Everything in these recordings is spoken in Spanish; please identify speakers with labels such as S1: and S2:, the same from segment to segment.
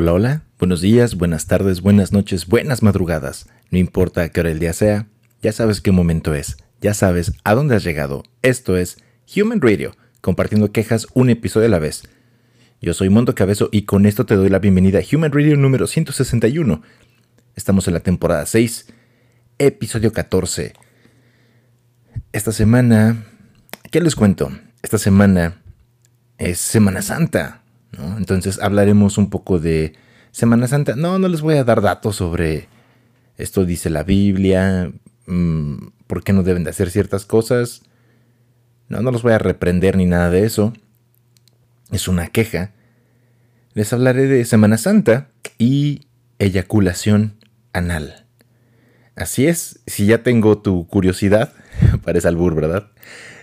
S1: Hola, hola, buenos días, buenas tardes, buenas noches, buenas madrugadas. No importa qué hora el día sea, ya sabes qué momento es, ya sabes a dónde has llegado. Esto es Human Radio, compartiendo quejas un episodio a la vez. Yo soy Mondo Cabezo y con esto te doy la bienvenida a Human Radio número 161. Estamos en la temporada 6, episodio 14. Esta semana, ¿qué les cuento? Esta semana es Semana Santa. Entonces hablaremos un poco de Semana Santa. No, no les voy a dar datos sobre esto dice la Biblia, mm, por qué no deben de hacer ciertas cosas. No, no los voy a reprender ni nada de eso. Es una queja. Les hablaré de Semana Santa y eyaculación anal. Así es, si ya tengo tu curiosidad, parece albur, ¿verdad?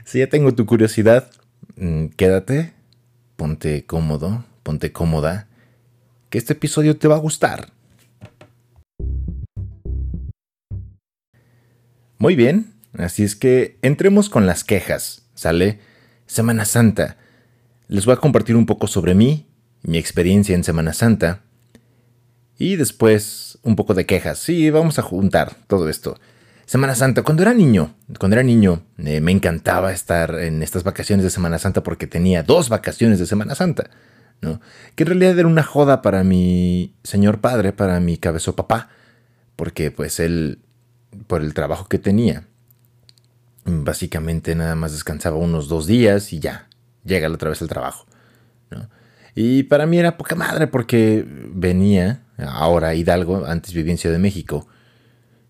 S1: Si ya tengo tu curiosidad, mm, quédate, ponte cómodo, ponte cómoda, que este episodio te va a gustar. Muy bien, así es que entremos con las quejas, ¿sale? Semana Santa. Les voy a compartir un poco sobre mí, mi experiencia en Semana Santa, y después un poco de quejas. Sí, vamos a juntar todo esto. Semana Santa, cuando era niño, cuando era niño, eh, me encantaba estar en estas vacaciones de Semana Santa porque tenía dos vacaciones de Semana Santa, ¿no? Que en realidad era una joda para mi señor padre, para mi cabezo papá, porque pues él, por el trabajo que tenía, básicamente nada más descansaba unos dos días y ya, llega otra vez al trabajo, ¿no? Y para mí era poca madre porque venía, ahora Hidalgo, antes vivía en Ciudad de México,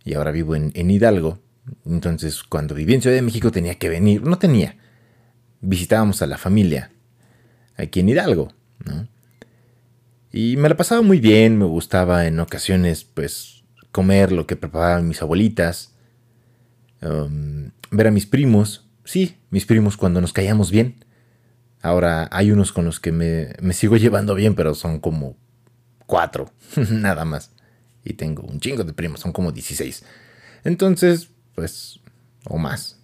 S1: y ahora vivo en, Hidalgo. Entonces, cuando vivía en Ciudad de México tenía que venir, no tenía, visitábamos a la familia aquí en Hidalgo, ¿no? Y me la pasaba muy bien, me gustaba en ocasiones, pues, comer lo que preparaban mis abuelitas, um, ver a mis primos, sí, mis primos cuando nos caíamos bien. Ahora hay unos con los que me, me sigo llevando bien, pero son como cuatro, nada más y tengo un chingo de primos, son como 16. Entonces, pues, o más.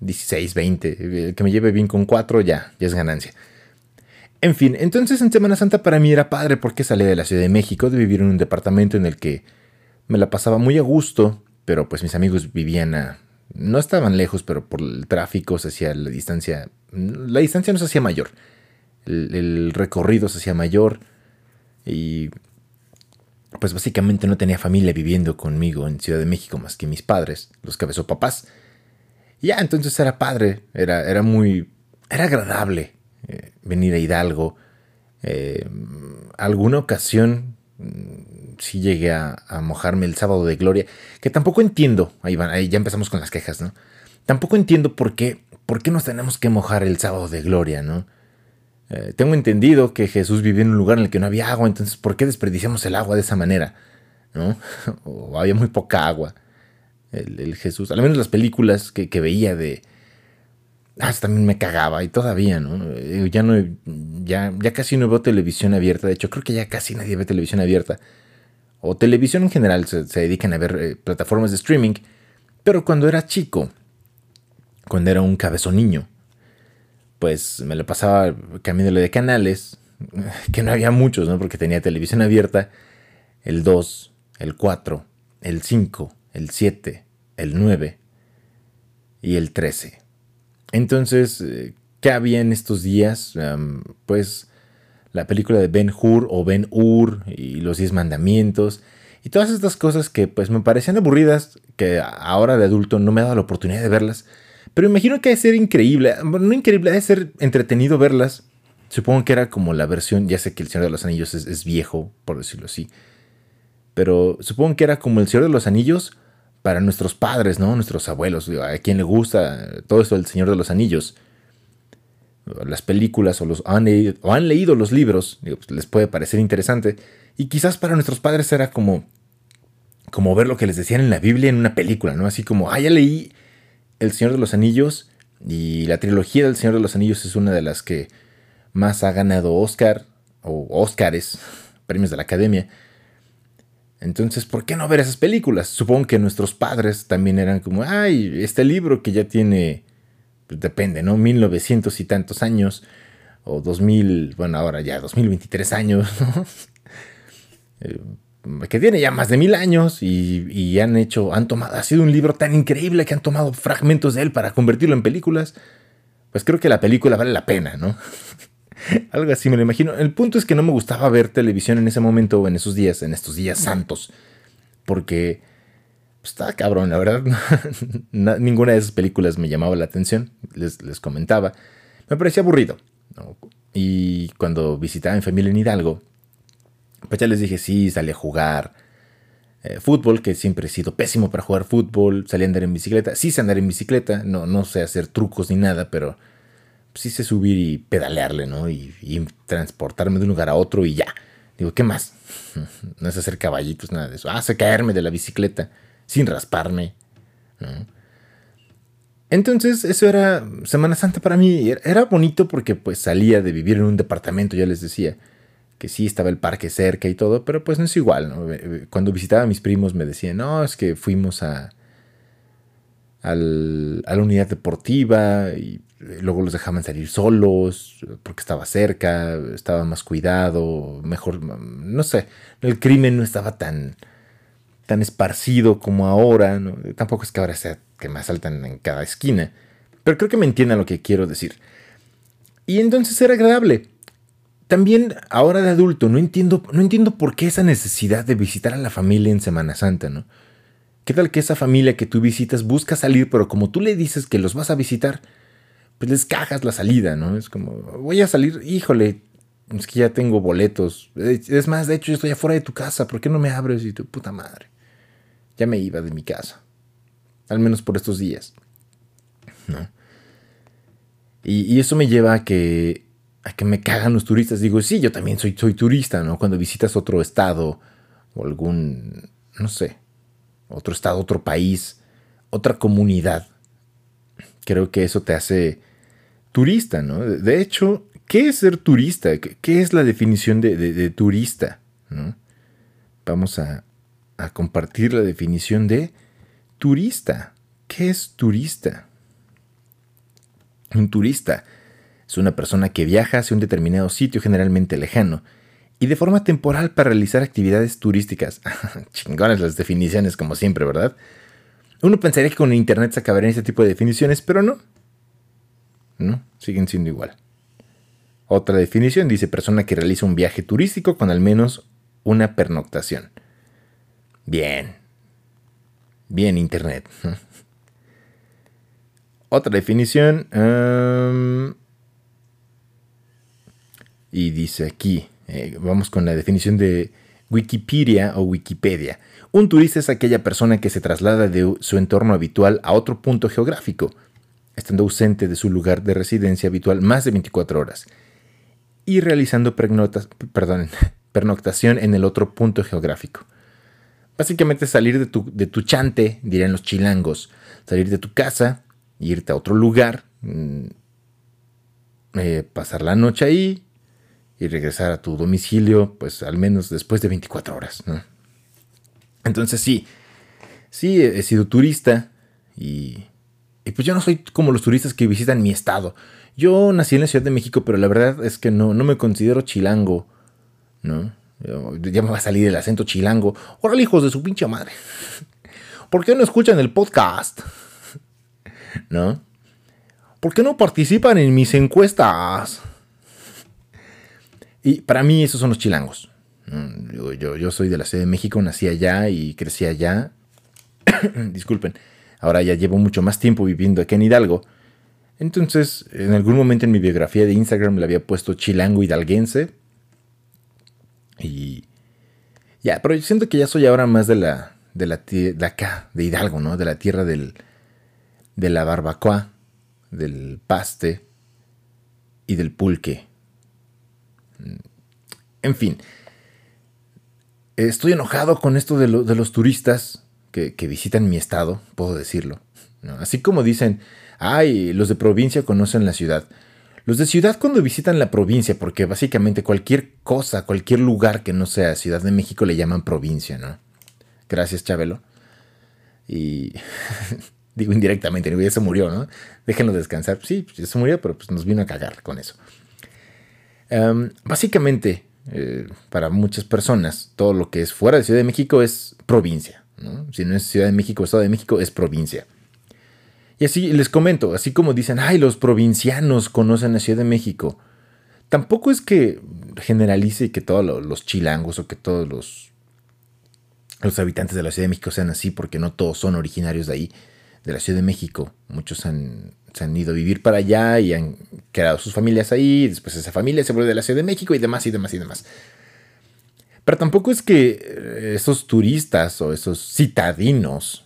S1: 16, 20. El que me lleve bien con 4 ya, ya es ganancia. En fin, entonces en Semana Santa para mí era padre porque salí de la Ciudad de México, de vivir en un departamento en el que me la pasaba muy a gusto, pero pues mis amigos vivían a... No estaban lejos, pero por el tráfico se hacía la distancia... La distancia no se hacía mayor. El, el recorrido se hacía mayor y pues básicamente no tenía familia viviendo conmigo en Ciudad de México más que mis padres, los papás. Y ya, entonces era padre, era, era muy, era agradable eh, venir a Hidalgo. Eh, alguna ocasión mm, sí llegué a, mojarme el sábado de gloria, que tampoco entiendo, ahí, van, ahí ya empezamos con las quejas, ¿no? Tampoco entiendo por qué, por qué nos tenemos que mojar el sábado de gloria, ¿no? Eh, tengo entendido que Jesús vivía en un lugar en el que no había agua, entonces ¿por qué desperdiciamos el agua de esa manera? ¿No? o había muy poca agua. El, Jesús, al menos las películas que, veía de... Ah, también me cagaba y todavía, ¿no? Eh, ya no, ya, ya casi no veo televisión abierta, de hecho creo que ya casi nadie ve televisión abierta. O televisión en general, se, dedican a ver eh, plataformas de streaming. Pero cuando era chico, cuando era un cabezón niño, pues me lo pasaba cambiándole de canales, que no había muchos, ¿no? Porque tenía televisión abierta, el 2, el 4, el 5, el 7, el 9 y el 13. Entonces, eh, ¿qué había en estos días? pues la película de Ben Hur o Ben Ur y los 10 mandamientos y todas estas cosas que pues me parecían aburridas, que ahora de adulto no me ha dado la oportunidad de verlas pero imagino que ha de ser increíble, no increíble, ha de ser entretenido verlas. Supongo que era como la versión, ya sé que El Señor de los Anillos es, viejo, por decirlo así. Pero supongo que era como El Señor de los Anillos para nuestros padres, ¿no? Nuestros abuelos, a quien le gusta todo esto del Señor de los Anillos. Las películas o, los, han, leído, o han leído los libros, pues, les puede parecer interesante. Y quizás para nuestros padres era como, como ver lo que les decían en la Biblia en una película, ¿no? Así como, ah, ya leí el Señor de los Anillos y la trilogía del Señor de los Anillos es una de las que más ha ganado Oscar o Oscars, premios de la Academia. Entonces, ¿por qué no ver esas películas? Supongo que nuestros padres también eran como, ay, este libro que ya tiene, pues depende, ¿no? 1900 y tantos años, o 2000, bueno, ahora ya 2023 años, ¿no? Que tiene ya más de mil años y, han hecho, han tomado, ha sido un libro tan increíble que han tomado fragmentos de él para convertirlo en películas, pues creo que la película vale la pena, ¿no? Algo así me lo imagino. El punto es que no me gustaba ver televisión en ese momento o en esos días, en estos días santos, porque pues, estaba cabrón, la verdad. ninguna de esas películas me llamaba la atención, les, les comentaba. Me parecía aburrido. Y cuando visitaba en familia en Hidalgo, pues ya les dije, sí, salí a jugar eh, fútbol, que siempre he sido pésimo para jugar fútbol, salí a andar en bicicleta, sí sé andar en bicicleta, no, no sé hacer trucos ni nada, pero sí sé subir y pedalearle, ¿no? Y, transportarme de un lugar a otro y ya. Digo, ¿qué más? No es hacer caballitos, nada de eso. Ah, sé caerme de la bicicleta sin rasparme, Entonces, eso era Semana Santa para mí. Era bonito porque pues salía de vivir en un departamento, ya les decía que sí estaba el parque cerca y todo, pero pues no es igual. Eh, eh, cuando visitaba a mis primos me decían, no, es que fuimos a, a la unidad deportiva y eh, luego los dejaban salir solos porque estaba cerca, estaba más cuidado, mejor, no sé, el crimen no estaba tan, tan esparcido como ahora, tampoco es que ahora sea que me asaltan en cada esquina, pero creo que me entiendan lo que quiero decir. Y entonces era agradable también ahora de adulto no entiendo, no entiendo por qué esa necesidad de visitar a la familia en Semana Santa, ¿no? ¿Qué tal que esa familia que tú visitas busca salir, pero como tú le dices que los vas a visitar, pues les cajas la salida, ¿no? Es como, voy a salir, híjole, es que ya tengo boletos. Es más, de hecho, yo estoy afuera de tu casa, ¿por qué no me abres? Y tu puta madre. Ya me iba de mi casa. Al menos por estos días. ¿No? Y, y eso me lleva a que a que me cagan los turistas. Digo, sí, yo también soy, soy turista, ¿no? Cuando visitas otro estado o algún, no sé, otro estado, otro país, otra comunidad, creo que eso te hace turista, ¿no? De hecho, ¿qué es ser turista? ¿Qué es la definición de, turista? Vamos a, a compartir la definición de turista. ¿Qué es turista? Un turista es una persona que viaja hacia un determinado sitio generalmente lejano y de forma temporal para realizar actividades turísticas. Chingones las definiciones como siempre, ¿verdad? Uno pensaría que con internet se acabarían este tipo de definiciones, pero no. No, siguen siendo igual. Otra definición dice persona que realiza un viaje turístico con al menos una pernoctación. Bien. Bien, internet. Otra definición. Y dice aquí, eh, vamos con la definición de Wikipedia o Wikipedia. Un turista es aquella persona que se traslada de su entorno habitual a otro punto geográfico, estando ausente de su lugar de residencia habitual más de 24 horas y realizando pernoctación en el otro punto geográfico. Básicamente salir de tu, de tu chante, dirían los chilangos, salir de tu casa, irte a otro lugar, mm, eh, pasar la noche ahí, y regresar a tu domicilio, pues al menos después de 24 horas. Entonces sí, sí he sido turista y, y, pues yo no soy como los turistas que visitan mi estado. Yo nací en la Ciudad de México, pero la verdad es que no, no me considero chilango, ¿no? Ya me va a salir el acento chilango. Órale, hijos de su pinche madre. ¿Por qué no escuchan el podcast? ¿No? ¿Por qué no participan en mis encuestas? Y para mí esos son los chilangos. Yo, soy de la Ciudad de México, nací allá y crecí allá. Disculpen, ahora ya llevo mucho más tiempo viviendo aquí en Hidalgo. Entonces, en algún momento en mi biografía de Instagram le había puesto chilango hidalguense. Y ya, pero yo siento que ya soy ahora más de la de la de acá, de Hidalgo, ¿no? De la tierra del de la barbacoa, del paste y del pulque. En fin, estoy enojado con esto de, los turistas que, visitan mi estado, puedo decirlo. Así como dicen, ay, los de provincia conocen la ciudad. Los de ciudad cuando visitan la provincia, porque básicamente cualquier cosa, cualquier lugar que no sea Ciudad de México le llaman provincia, ¿no? Gracias, Chabelo. Y digo indirectamente, ya se murió, ¿no? Déjenlo descansar. Sí, ya se murió, pero pues nos vino a cagar con eso. Em, básicamente, eh, para muchas personas, todo lo que es fuera de Ciudad de México es provincia. Si no es Ciudad de México, Estado de México, es provincia. Y así les comento, así como dicen, ay, los provincianos conocen la Ciudad de México. Tampoco es que generalice que todos los chilangos o que todos los, los habitantes de la Ciudad de México sean así, porque no todos son originarios de ahí, de la Ciudad de México. Muchos han, se han ido a vivir para allá y han creado sus familias ahí, después esa familia se vuelve de la Ciudad de México y demás y demás y demás. Pero tampoco es que eh, esos turistas o esos citadinos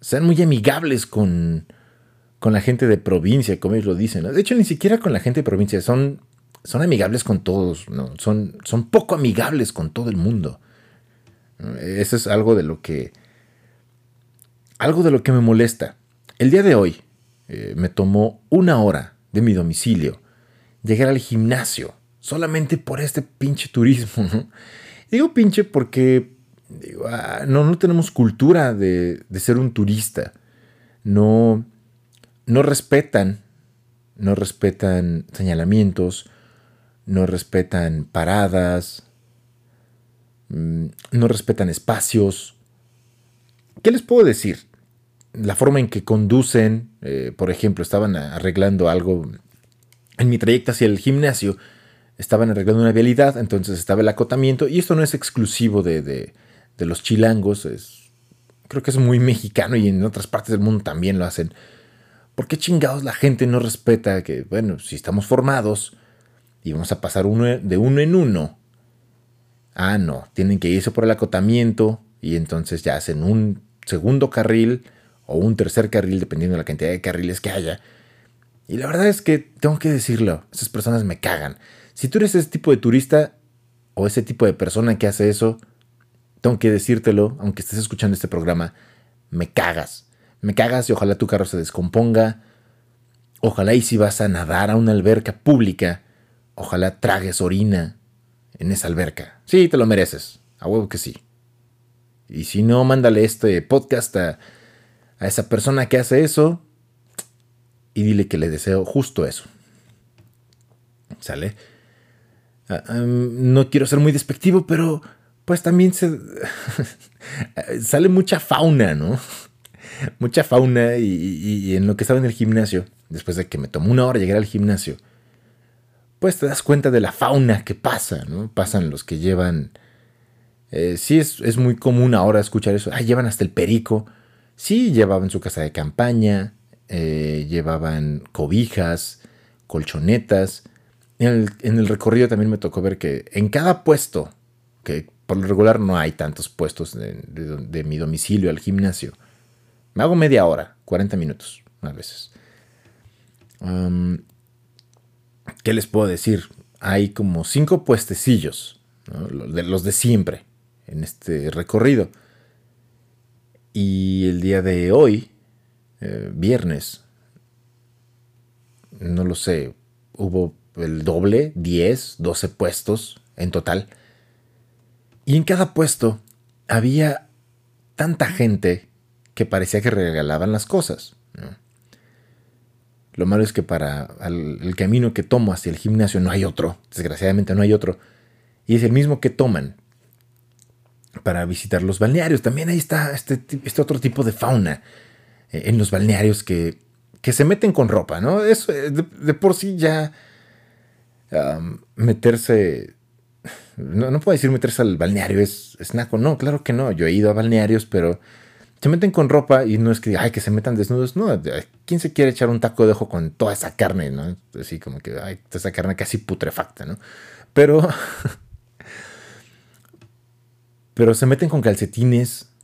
S1: sean muy amigables con, con la gente de provincia, como ellos lo dicen. De hecho, ni siquiera con la gente de provincia, son, son amigables con todos, ¿no? son, son poco amigables con todo el mundo. Eso es algo de lo que... Algo de lo que me molesta. El día de hoy eh, me tomó una hora de mi domicilio llegar al gimnasio solamente por este pinche turismo. Digo pinche porque ah, no, no tenemos cultura de, de ser un turista. No, no respetan, no respetan señalamientos, no respetan paradas, mm, no respetan espacios. ¿Qué les puedo decir? La forma en que conducen, eh, por ejemplo, estaban arreglando algo en mi trayecto hacia el gimnasio, estaban arreglando una vialidad, entonces estaba el acotamiento, y esto no es exclusivo de, de, los chilangos, es, creo que es muy mexicano y en otras partes del mundo también lo hacen ¿Por qué chingados la gente no respeta que, bueno, si estamos formados y vamos a pasar de uno en uno? Ah, no, tienen que irse por el acotamiento y entonces ya hacen un segundo carril o un tercer carril, dependiendo de la cantidad de carriles que haya. Y la verdad es que tengo que decirlo, esas personas me cagan. Si tú eres ese tipo de turista o ese tipo de persona que hace eso, tengo que decírtelo, aunque estés escuchando este programa, me cagas me cagas y ojalá tu carro se descomponga. Ojalá y si vas a nadar a una alberca pública, ojalá tragues orina en esa alberca. Sí, te lo mereces. A huevo que sí. Y si no, mándale este podcast a, esa persona que hace eso y dile que le deseo justo eso. ¿Sale? Ah, no quiero ser muy despectivo, pero pues también sale mucha fauna, ¿no? mucha fauna y, en lo que estaba en el gimnasio, después de que me tomó una hora llegar al gimnasio, pues te das cuenta de la fauna que pasa, ¿no? Pasan los que llevan... Eh, sí, es, muy común ahora escuchar eso. Ah, llevan hasta el perico. Sí, llevaban su casa de campaña, eh, llevaban cobijas, colchonetas. En el, recorrido también me tocó ver que en cada puesto, que por lo regular no hay tantos puestos de mi domicilio al gimnasio, me hago media hora, 40 minutos a veces. ¿Qué les puedo decir? Hay como cinco puestecillos, de los de siempre, en este recorrido. Y el día de hoy, eh, viernes, no lo sé, hubo el doble, 10, 12 puestos en total. Y en cada puesto había tanta gente que parecía que regalaban las cosas. Lo malo es que para el camino que tomo hacia el gimnasio no hay otro, desgraciadamente no hay otro, y es el mismo que toman para visitar los balnearios. También ahí está este, este otro tipo de fauna eh, en los balnearios que, que, se meten con ropa, ¿no? Eso eh, de, por sí ya meterse no, no, puedo decir meterse al balneario, es, es. No, claro que no. Yo he ido a balnearios, pero se meten con ropa y no es que, ay, que se metan desnudos. No, ¿quién se quiere echar un taco de ojo con toda esa carne, no? Así como que, ay, esa carne casi putrefacta, ¿no? Pero, pero se meten con calcetines.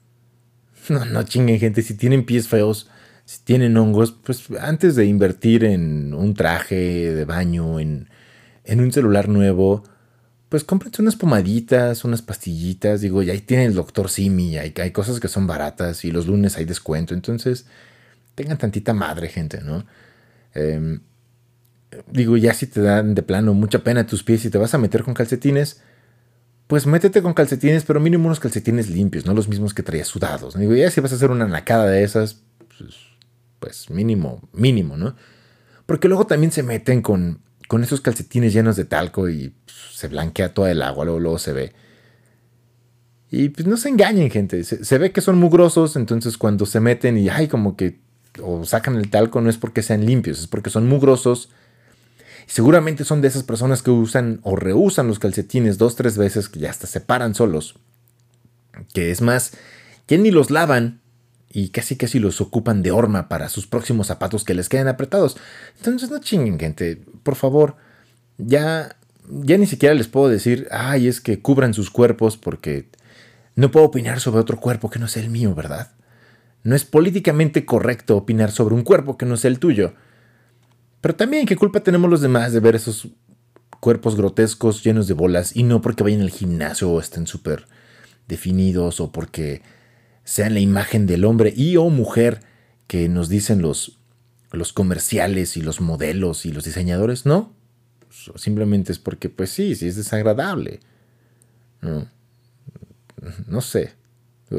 S1: No, no chinguen, gente. Si tienen pies feos, si tienen hongos, pues antes de invertir en un traje de baño, en, en un celular nuevo, pues cómprense unas pomaditas, unas pastillitas, digo, y ahí tiene el doctor Simi, hay, hay cosas que son baratas y los lunes hay descuento, entonces tengan tantita madre, gente, ¿no? Em, digo, ya si te dan de plano mucha pena tus pies y te vas a meter con calcetines, pues métete con calcetines, pero mínimo unos calcetines limpios, no los mismos que traías sudados. Digo, ya si vas a hacer una nacada de esas, pues, pues mínimo, mínimo, ¿no? Porque luego también se meten con con esos calcetines llenos de talco y pues, se blanquea toda el agua, luego, se ve. Y pues no se engañen, gente. Se, ve que son mugrosos, entonces cuando se meten y ay, como que o sacan el talco, no es porque sean limpios, es porque son mugrosos. Seguramente son de esas personas que usan o reusan los calcetines dos, tres veces, que ya hasta se paran solos. Que es más, que ni los lavan y casi casi los ocupan de horma para sus próximos zapatos que les queden apretados. Entonces no chinguen, gente. Por favor, ya, ya ni siquiera les puedo decir, ay, es que cubran sus cuerpos porque no puedo opinar sobre otro cuerpo que no sea el mío, ¿verdad? No es políticamente correcto opinar sobre un cuerpo que no sea el tuyo. Pero también, ¿qué culpa tenemos los demás de ver esos cuerpos grotescos llenos de bolas y no porque vayan al gimnasio o estén súper definidos o porque sean la imagen del hombre y o mujer que nos dicen los, los comerciales y los modelos y los diseñadores? No. Simplemente es porque, pues sí, sí es desagradable. No no sé.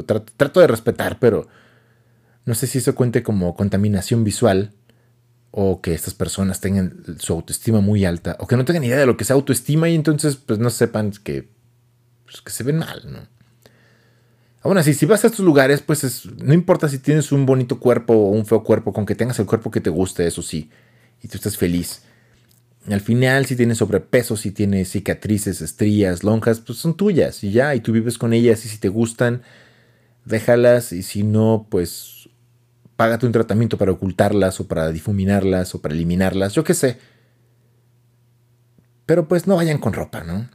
S1: Trato, de respetar, pero no sé si eso cuente como contaminación visual o que estas personas tengan su autoestima muy alta o que no tengan idea de lo que es autoestima y entonces pues no sepan que, pues, que se ven mal, ¿no? Aún así, si vas a estos lugares, pues no importa si tienes un bonito cuerpo o un feo cuerpo, con que tengas el cuerpo que te guste, eso sí, y tú estás feliz. Al final, si tienes sobrepeso, si tienes cicatrices, estrías, lonjas, pues son tuyas y ya, y tú vives con ellas y si te gustan, déjalas y si no, pues págate un tratamiento para ocultarlas o para difuminarlas o para eliminarlas, yo qué sé. Pero pues no vayan con ropa, ¿no?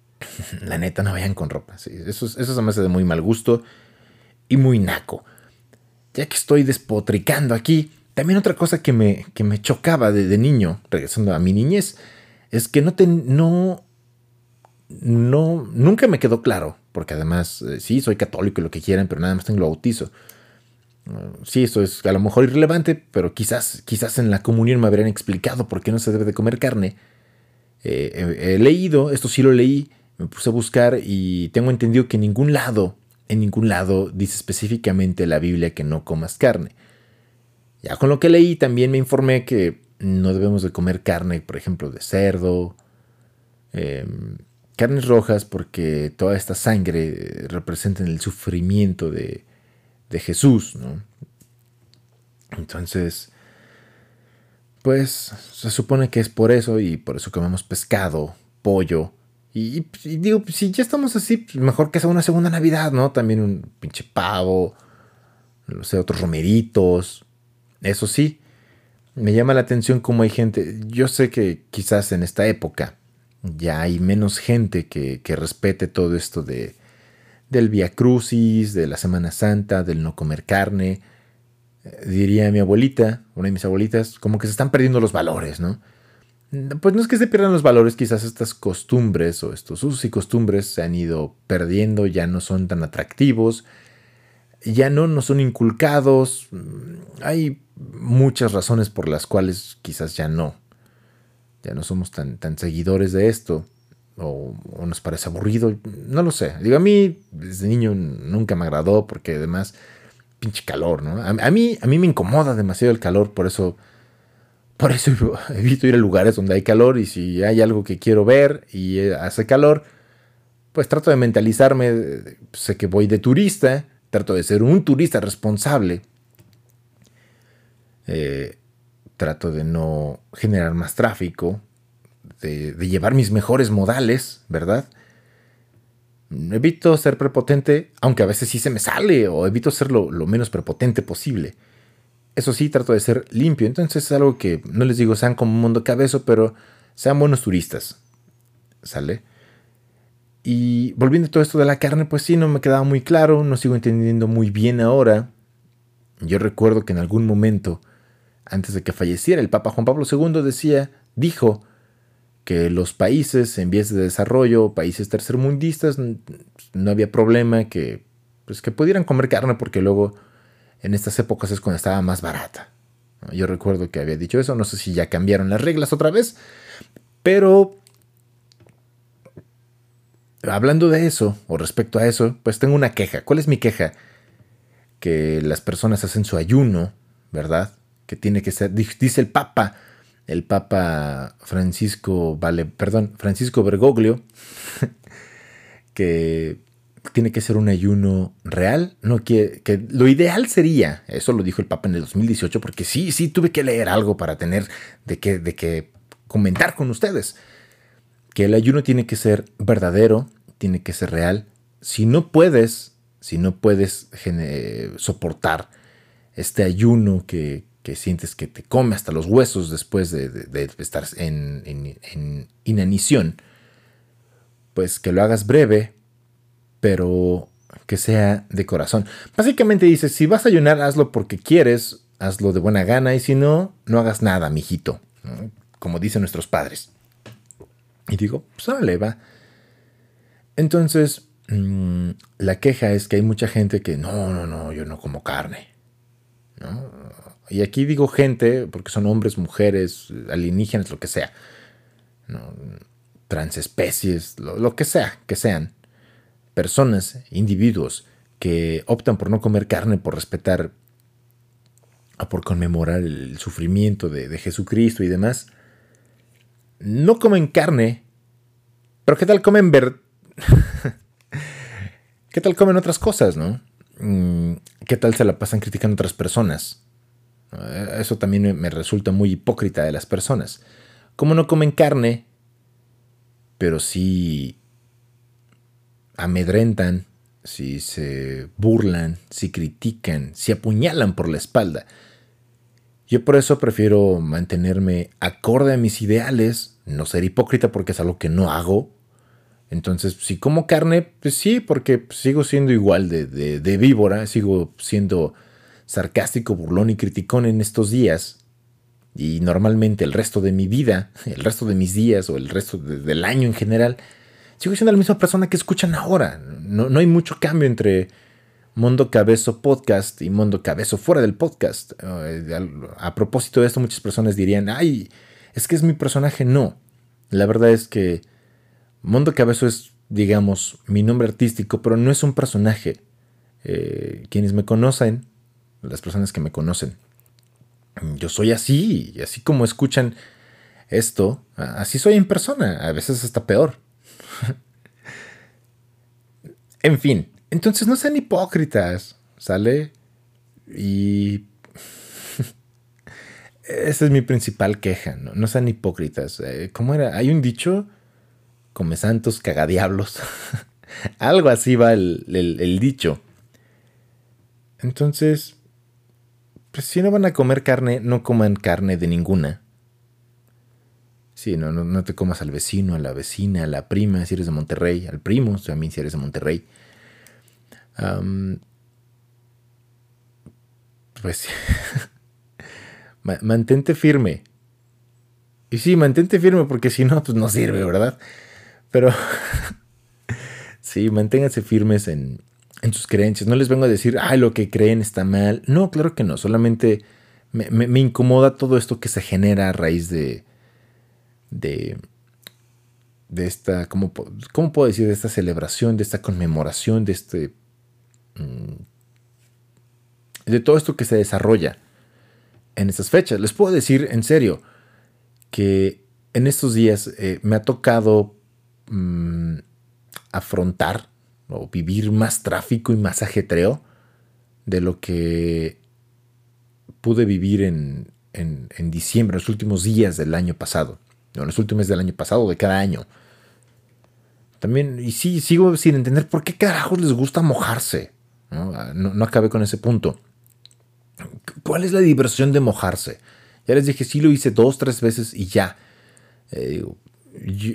S1: La neta, no vayan con ropa. Eso, eso se me hace de muy mal gusto y muy naco. Ya que estoy despotricando aquí, también otra cosa que me, que me chocaba de, niño, regresando a mi niñez, es que no, te, no, no, nunca me quedó claro, porque además, eh, sí, soy católico y lo que quieran, pero nada más tengo bautizo. Sí, eso es a lo mejor irrelevante, pero quizás, quizás en la comunión me habrían explicado por qué no se debe de comer carne. Eh, he, leído, esto sí lo leí, me puse a buscar y tengo entendido que en ningún lado, en ningún lado dice específicamente la Biblia que no comas carne. Ya con lo que leí también me informé que no debemos de comer carne, por ejemplo, de cerdo, em, carnes rojas, porque toda esta sangre representa el sufrimiento de, de Jesús, ¿no? Entonces, pues se supone que es por eso y por eso comemos pescado, pollo. Y, digo, si ya estamos así, mejor que sea una segunda Navidad, ¿no? También un pinche pavo, no sé, otros romeritos. Eso sí, me llama la atención cómo hay gente, yo sé que quizás en esta época ya hay menos gente que, respete todo esto de, del Via Crucis, de la Semana Santa, del no comer carne. Eh, diría mi abuelita, una de mis abuelitas, como que se están perdiendo los valores, ¿no? Pues no es que se pierdan los valores, quizás estas costumbres o estos usos y costumbres se han ido perdiendo, ya no son tan atractivos, ya no nos son inculcados. Hay muchas razones por las cuales quizás ya no. Ya no somos tan, tan seguidores de esto. O, nos parece aburrido. No lo sé. Digo, a mí desde niño nunca me agradó porque además, pinche calor, ¿no? A, mí, a mí me incomoda demasiado el calor, por eso... Por eso evito ir a lugares donde hay calor y si hay algo que quiero ver y hace calor, pues trato de mentalizarme, sé que voy de turista, trato de ser un turista responsable eh, trato de no generar más tráfico, de, llevar mis mejores modales, ¿verdad? Evito ser prepotente, aunque a veces sí se me sale, o evito ser lo, menos prepotente posible. Eso sí, trato de ser limpio. Entonces es algo que no les digo sean como un mundo cabezo, pero sean buenos turistas. ¿Sale? Y volviendo a todo esto de la carne, pues sí, no me quedaba muy claro, no sigo entendiendo muy bien ahora. Yo recuerdo que en algún momento antes de que falleciera, el Papa Juan Pablo II decía, dijo que los países en vías de desarrollo, países tercermundistas, no había problema que, pues, que pudieran comer carne porque luego en estas épocas es cuando estaba más barata. Yo recuerdo que había dicho eso, no sé si ya cambiaron las reglas otra vez, pero hablando de eso, o respecto a eso, pues tengo una queja. ¿Cuál es mi queja? Que las personas hacen su ayuno, ¿verdad? que tiene que ser, dice el Papa el Papa Francisco, perdón, Francisco Bergoglio, que tiene que ser un ayuno real, no que, que lo ideal sería, eso lo dijo el Papa en el 2018, porque sí, sí tuve que leer algo para tener de qué de que comentar con ustedes, que el ayuno tiene que ser verdadero, tiene que ser real. Si no puedes, si no puedes soportar este ayuno que, sientes que te come hasta los huesos después de, estar en, inanición, pues que lo hagas breve, pero que sea de corazón. Básicamente dice, si vas a ayunar, hazlo porque quieres, hazlo de buena gana, y si no, no hagas nada, mijito, como dicen nuestros padres. Y digo, pues le va. Entonces, mm, la queja es que hay mucha gente que, no, no, no, yo no como carne. Y aquí digo gente, porque son hombres, mujeres, alienígenas, lo que sea. Transespecies, lo, que sea, que sean. Personas, individuos que optan por no comer carne, por respetar o por conmemorar el sufrimiento de, de Jesucristo y demás. No comen carne, pero ¿qué tal comen ver... ¿Qué tal comen otras cosas, no? Mm, ¿Qué tal se la pasan criticando a otras personas? Eh, eso también me resulta muy hipócrita de las personas. ¿Cómo no comen carne, pero sí amedrentan, si se burlan, si critican, si apuñalan por la espalda? Yo por eso prefiero mantenerme acorde a mis ideales, no ser hipócrita porque es algo que no hago, entonces, si como carne, pues sí, porque sigo siendo igual de, víbora, sigo siendo sarcástico, burlón y criticón en estos días. Y normalmente el resto de mi vida, el resto de mis días o el resto del año en general, sigo siendo la misma persona que escuchan ahora. No, no hay mucho cambio entre Mundo Cabezo Podcast y Mundo Cabezo fuera del podcast. Eh, a propósito de esto, muchas personas dirían, ay, es que es mi personaje. No, la verdad es que Mondo Cabezo es, digamos, mi nombre artístico, pero no es un personaje. Eh, quienes me conocen, las personas que me conocen, yo soy así, y así como escuchan esto, así soy en persona, a veces hasta peor. en fin, entonces no sean hipócritas, ¿sale? Y esa es mi principal queja, no, no sean hipócritas. Eh, ¿Cómo era? Hay un dicho come santos, cagadiablos. Algo así va el, dicho. Entonces, si no van a comer carne, no coman carne de ninguna. Sí, no, no, te comas al vecino, a la vecina, a la prima, si eres de Monterrey, al primo, también si eres de Monterrey. pues mantente firme. Y sí, mantente firme porque si no, pues no sirve, ¿verdad? Pero sí, manténganse firmes en, sus creencias. No les vengo a decir, ay, lo que creen está mal. No, claro que no. Solamente me, incomoda todo esto que se genera a raíz de. de. de esta. ¿cómo, ¿Cómo puedo decir? De esta celebración, de esta conmemoración, de este. Mm, de todo esto que se desarrolla en estas fechas. Les puedo decir en serio que en estos días eh, me ha tocado Mm, afrontar o vivir más tráfico y más ajetreo de lo que pude vivir en, en, diciembre, en los últimos días del año pasado, en los últimos del año pasado, de cada año. También, y sí, sigo sin entender por qué carajos les gusta mojarse. No, ah, no, acabé con ese punto. ¿Cuál es la diversión de mojarse? Ya les dije, sí lo hice dos, tres veces y ya. Eh,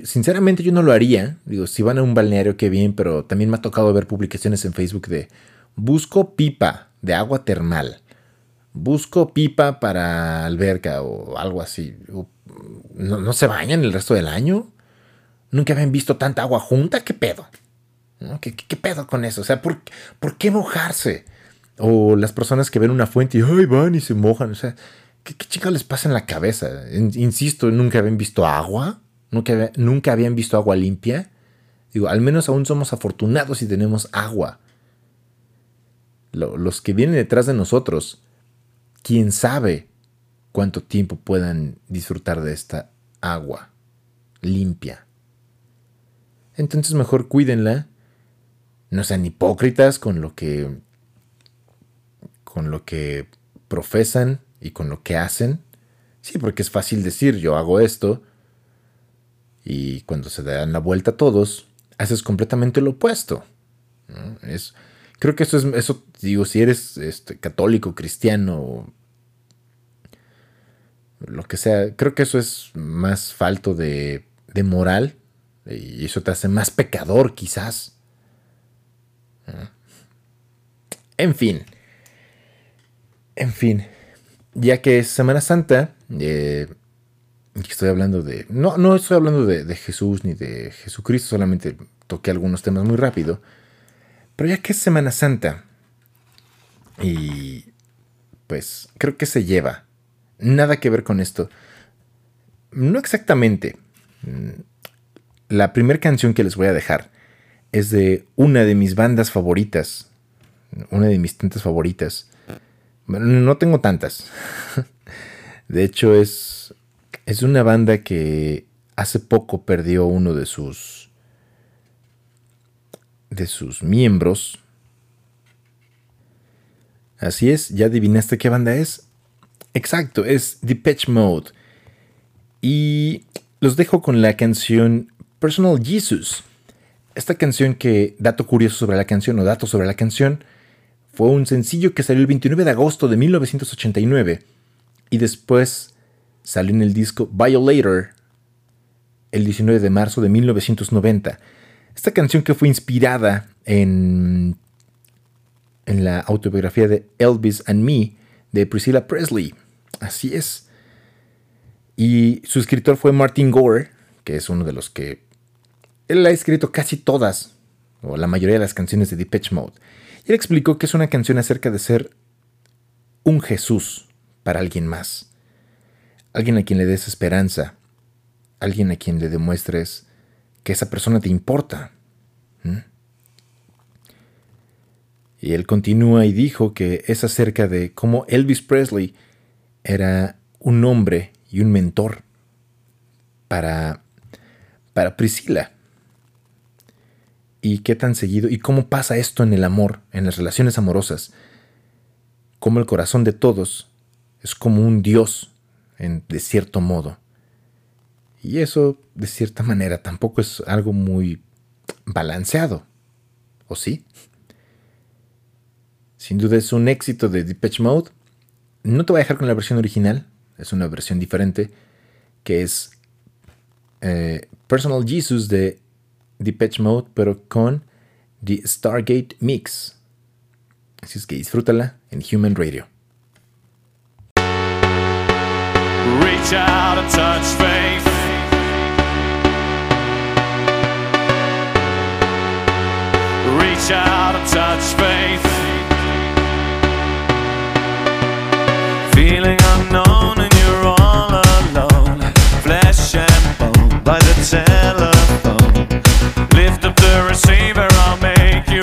S1: sinceramente yo no lo haría. Digo, si van a un balneario, qué bien, pero también me ha tocado ver publicaciones en Facebook de busco pipa de agua termal. Busco pipa para alberca o algo así. ¿No, se bañan el resto del año? ¿Nunca habían visto tanta agua junta? ¿Qué pedo? ¿Qué, pedo con eso? O sea, ¿por, ¿por qué mojarse? O las personas que ven una fuente y ay, van y se mojan. O sea, ¿qué, qué les pasa en la cabeza? Insisto, nunca habían visto agua nunca, habían visto agua limpia. Digo, al menos aún somos afortunados y tenemos agua. los que vienen detrás de nosotros, quién sabe cuánto tiempo puedan disfrutar de esta agua limpia. Entonces mejor cuídenla. No sean hipócritas con lo que con lo que profesan y con lo que hacen. Sí, porque es fácil decir yo hago esto y cuando se dan la vuelta todos, haces completamente lo opuesto. Es, creo que eso es, eso digo, si eres este, católico, cristiano, lo que sea, creo que eso es más falto de, de moral y eso te hace más pecador quizás. En fin. En fin. Ya que es Semana Santa, eh, estoy hablando de... No, no estoy hablando de, Jesús ni de Jesucristo, solamente toqué algunos temas muy rápido. Pero ya que es Semana Santa, y pues creo que se lleva. Nada que ver con esto. No exactamente. La primera canción que les voy a dejar es de una de mis bandas favoritas. Una de mis tantas favoritas. no tengo tantas. De hecho, es, es una banda que hace poco perdió uno de sus de sus miembros. Así es, ya adivinaste qué banda es. Exacto, es Depeche Mode. Y los dejo con la canción Personal Jesus. Esta canción que, dato curioso sobre la canción o dato sobre la canción, fue un sencillo que salió el 29 de agosto de 1989 y después salió en el disco Violator el 19 de marzo de 1990. Esta canción que fue inspirada en, en la autobiografía de Elvis and Me de Priscilla Presley. Así es. Y su escritor fue Martin Gore, que es uno de los que él ha escrito casi todas, o la mayoría de las canciones de Depeche Mode. Y él explicó que es una canción acerca de ser un Jesús para alguien más. Alguien a quien le des esperanza. Alguien a quien le demuestres que esa persona te importa. Y él continúa y dijo que es acerca de cómo Elvis Presley era un hombre y un mentor para, para Priscila y qué tan seguido y cómo pasa esto en el amor, en las relaciones amorosas. Cómo el corazón de todos es como un Dios, de cierto modo. Y eso, de cierta manera, tampoco es algo muy balanceado. ¿O sí? Sin duda es un éxito de Depeche Mode. No te voy a dejar con la versión original, es una versión diferente, que es eh, Personal Jesus de Depeche Mode, pero con The Stargate Mix. Así es que disfrútala en Human Radio. Reach out and touch faith. Reach out and touch faith. Feeling unknown and you're all alone. Flesh and bone by the telephone. Lift up the receiver, I'll make you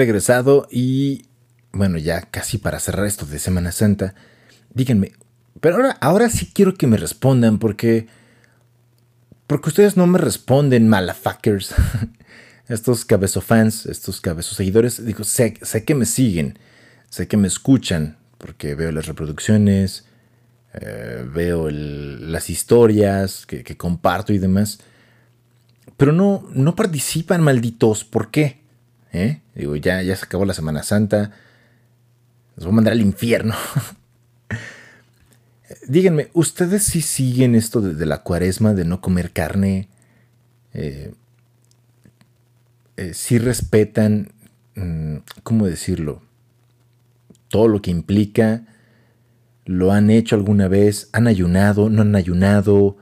S1: regresado y bueno, ya casi para cerrar esto de Semana Santa, díganme, pero ahora, ahora sí quiero que me respondan porque porque ustedes no me responden, malafuckers. estos cabezofans, estos cabezos seguidores, digo, sé, sé que me siguen, sé que me escuchan, porque veo las reproducciones, eh, veo las historias que, comparto y demás. Pero no, no participan, malditos. ¿Por qué? ¿Eh? Digo, ya, ya se acabó la Semana Santa. Los voy a mandar al infierno. Díganme, ¿ustedes sí siguen esto de, la cuaresma, de no comer carne? Eh, eh, sí respetan, mm, ¿cómo decirlo? Todo lo que implica. ¿Lo han hecho alguna vez? ¿Han ayunado? ¿No han ayunado?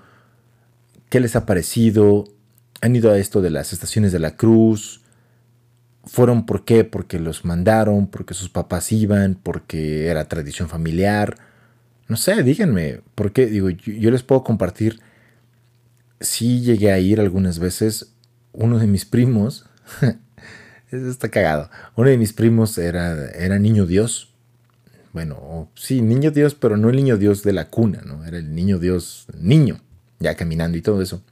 S1: ¿Qué les ha parecido? ¿Han ido a esto de las estaciones de la cruz? ¿Fueron por qué? Porque los mandaron, porque sus papás iban, porque era tradición familiar. No sé, díganme, ¿por qué? Digo, yo, les puedo compartir. Sí llegué a ir algunas veces. Uno de mis primos, está cagado. Uno de mis primos era, era niño Dios. Bueno, sí, niño Dios, pero no el niño Dios de la cuna, ¿no? Era el niño Dios niño, ya caminando y todo eso.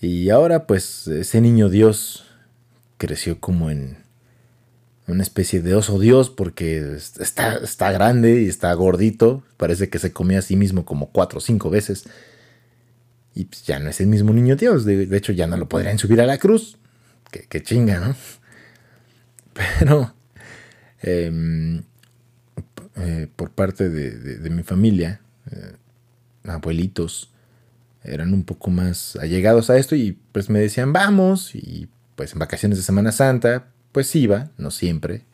S1: Y ahora, pues, ese niño Dios creció como en una especie de oso Dios porque está, está grande y está gordito. Parece que se comía a sí mismo como cuatro o cinco veces. Y pues ya no es el mismo niño Dios. De, hecho, ya no lo podrían subir a la cruz. Que, chinga, ¿no? Pero em, eh, por parte de, mi familia, eh, abuelitos, eran un poco más allegados a esto y pues me decían, vamos. Y pues en vacaciones de Semana Santa, pues iba, no siempre,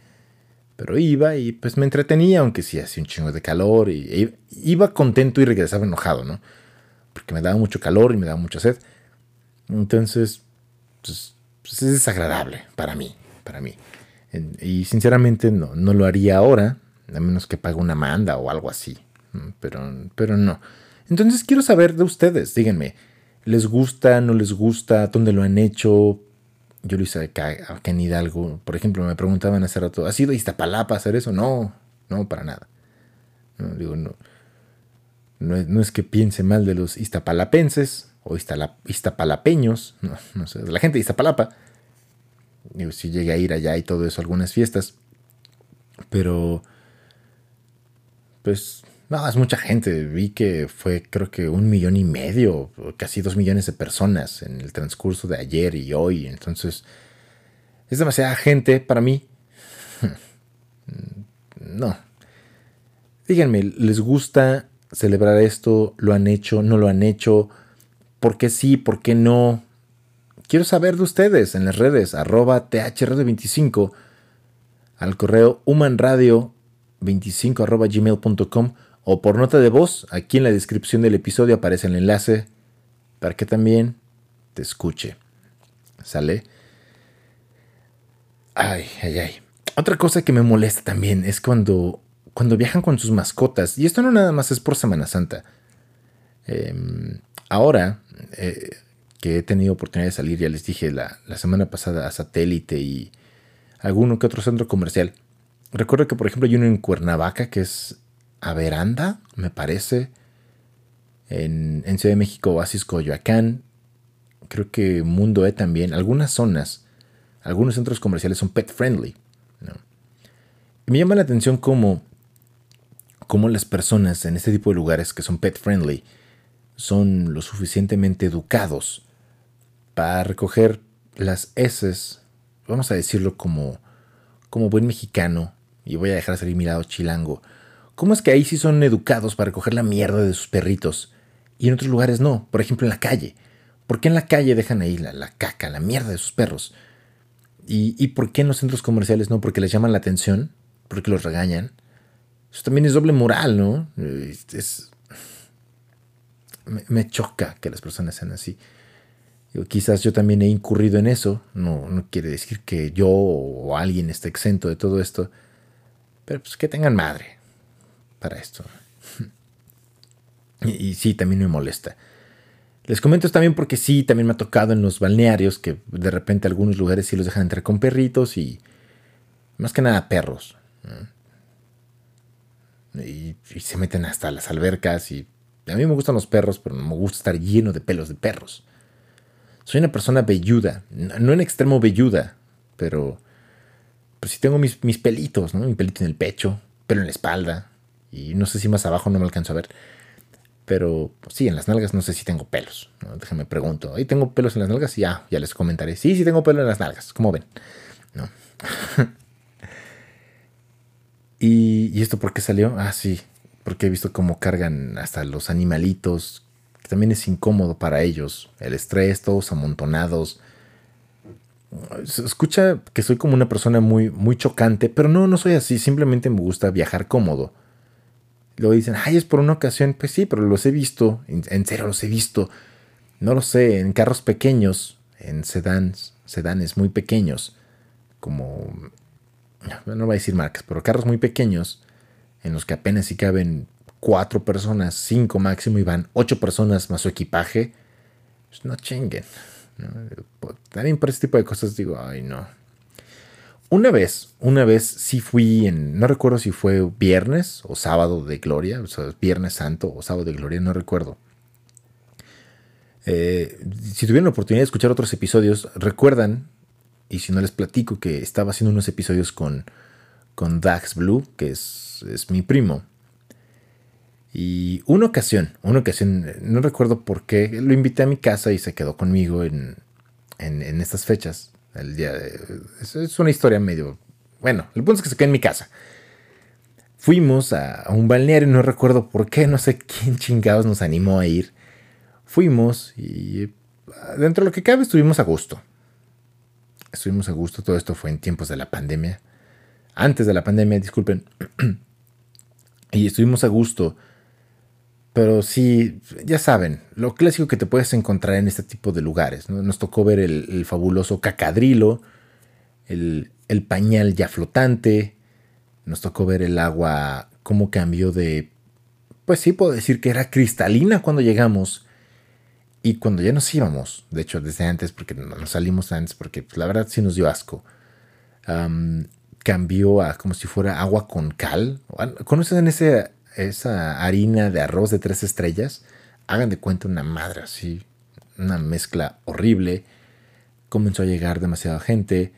S1: pero iba y pues me entretenía, aunque sí hacía un chingo de calor. Y, e iba contento y regresaba enojado, ¿no? porque me daba mucho calor y me daba mucha sed. Entonces, pues, pues, es desagradable para mí, para mí. Y sinceramente no, no lo haría ahora, a menos que pague una manda o algo así. Pero, pero no. Entonces quiero saber de ustedes, díganme, ¿les gusta, no les gusta? ¿Dónde lo han hecho? Yo lo hice acá, en Hidalgo. Por ejemplo, me preguntaban hace rato, ¿has ido a Iztapalapa a hacer eso? No, no, para nada. No, digo, no, no es, que piense mal de los iztapalapenses o iztapalapeños, no, sé, de la gente de Iztapalapa. Digo, si llegué a ir allá y todo eso, algunas fiestas. Pero, pues, no, es mucha gente. Vi que fue, creo que un millón y medio, casi dos millones de personas en el transcurso de ayer y hoy. Entonces, es demasiada gente para mí. No. Díganme, ¿les gusta celebrar esto? ¿Lo han hecho? ¿No lo han hecho? ¿Por qué sí? ¿Por qué no? Quiero saber de ustedes en las redes, arroba thrd25, al correo humanradio25 arroba gmail.com o por nota de voz. Aquí en la descripción del episodio aparece el enlace para que también te escuche. ¿Sale? Ay, ay, ay. Otra cosa que me molesta también es cuando cuando viajan con sus mascotas, y esto no nada más es por Semana Santa. Em, ahora eh, que he tenido oportunidad de salir, ya les dije la, semana pasada a satélite y alguno que otro centro comercial. Recuerdo que, por ejemplo, hay uno en Cuernavaca que es a Veranda, me parece. En, Ciudad de México, Oasis Coyoacán. Creo que Mundo E también. Algunas zonas, algunos centros comerciales son pet friendly. me llama la atención como cómo las personas en este tipo de lugares que son pet friendly son lo suficientemente educados para recoger las heces, vamos a decirlo como, como buen mexicano, y voy a dejar de salir mi lado chilango. ¿Cómo es que ahí sí son educados para recoger la mierda de sus perritos y en otros lugares no? Por ejemplo, en la calle. ¿Por qué en la calle dejan ahí la, la caca, la mierda de sus perros? ¿Y, ¿Y por qué en los centros comerciales no? Porque les llaman la atención, porque los regañan eso también es doble moral, ¿no? Es, me, choca que las personas sean así. quizás yo también he incurrido en eso. No, no quiere decir que yo o alguien esté exento de todo esto. Pero pues que tengan madre para esto. Y, sí, también me molesta. Les comento también porque sí, también me ha tocado en los balnearios que de repente algunos lugares sí los dejan entrar con perritos y más que nada perros. Y, y, se meten hasta las albercas y a mí me gustan los perros, pero no me gusta estar lleno de pelos de perros. Soy una persona velluda, no en extremo velluda, pero pues sí tengo mis, mis pelitos, ¿no? Mi pelito en el pecho, pelo en la espalda y no sé si más abajo no me alcanzo a ver. Pero sí, en las nalgas no sé si tengo pelos. ¿no? Déjame pregunto. Ahí tengo pelos en las nalgas ya, ya les comentaré. Sí, sí tengo pelo en las nalgas, como ven. ¿No? y, ¿Y esto por qué salió? Ah, sí, porque he visto cómo cargan hasta los animalitos, que también es incómodo para ellos. El estrés, todos amontonados. Escucha que soy como una persona muy, muy chocante, pero no, no soy así, simplemente me gusta viajar cómodo. Luego dicen, ay, es por una ocasión. Pues sí, pero los he visto, en, serio los he visto. No lo sé, en carros pequeños, en sedans, sedanes muy pequeños, como, no voy a decir marcas, pero carros muy pequeños, en los que apenas si caben cuatro personas, cinco máximo, y van ocho personas más su equipaje. Pues no chinguen. También por ese tipo de cosas digo, ay no, una vez, una vez sí fui en, no recuerdo si fue viernes o sábado de gloria, o sea, viernes santo o sábado de gloria, no recuerdo. Eh, si tuvieron la oportunidad de escuchar otros episodios, recuerdan, y si no les platico, que estaba haciendo unos episodios con, con Dax Blue, que es, es mi primo. Y una ocasión, una ocasión, no recuerdo por qué, lo invité a mi casa y se quedó conmigo en, en, en estas fechas el día es, una historia medio... Bueno, el punto es que se quedó en mi casa. Fuimos a, un balneario, no recuerdo por qué, no sé quién chingados nos animó a ir. Fuimos y dentro de lo que cabe estuvimos a gusto. Estuvimos a gusto, todo esto fue en tiempos de la pandemia. Antes de la pandemia, disculpen. y estuvimos a gusto. Pero sí, ya saben, lo clásico que te puedes encontrar en este tipo de lugares. Nos tocó ver el, fabuloso cacadrilo, el, pañal ya flotante, nos tocó ver el agua cómo cambió de... Pues sí, puedo decir que era cristalina cuando llegamos. Y cuando ya nos íbamos, de hecho desde antes, porque nos salimos antes, porque pues, la verdad sí nos dio asco, cambió a como si fuera agua con cal. ¿Conocen ese esa harina de arroz de tres estrellas, hagan de cuenta una madre así, una mezcla horrible. Comenzó a llegar demasiada gente.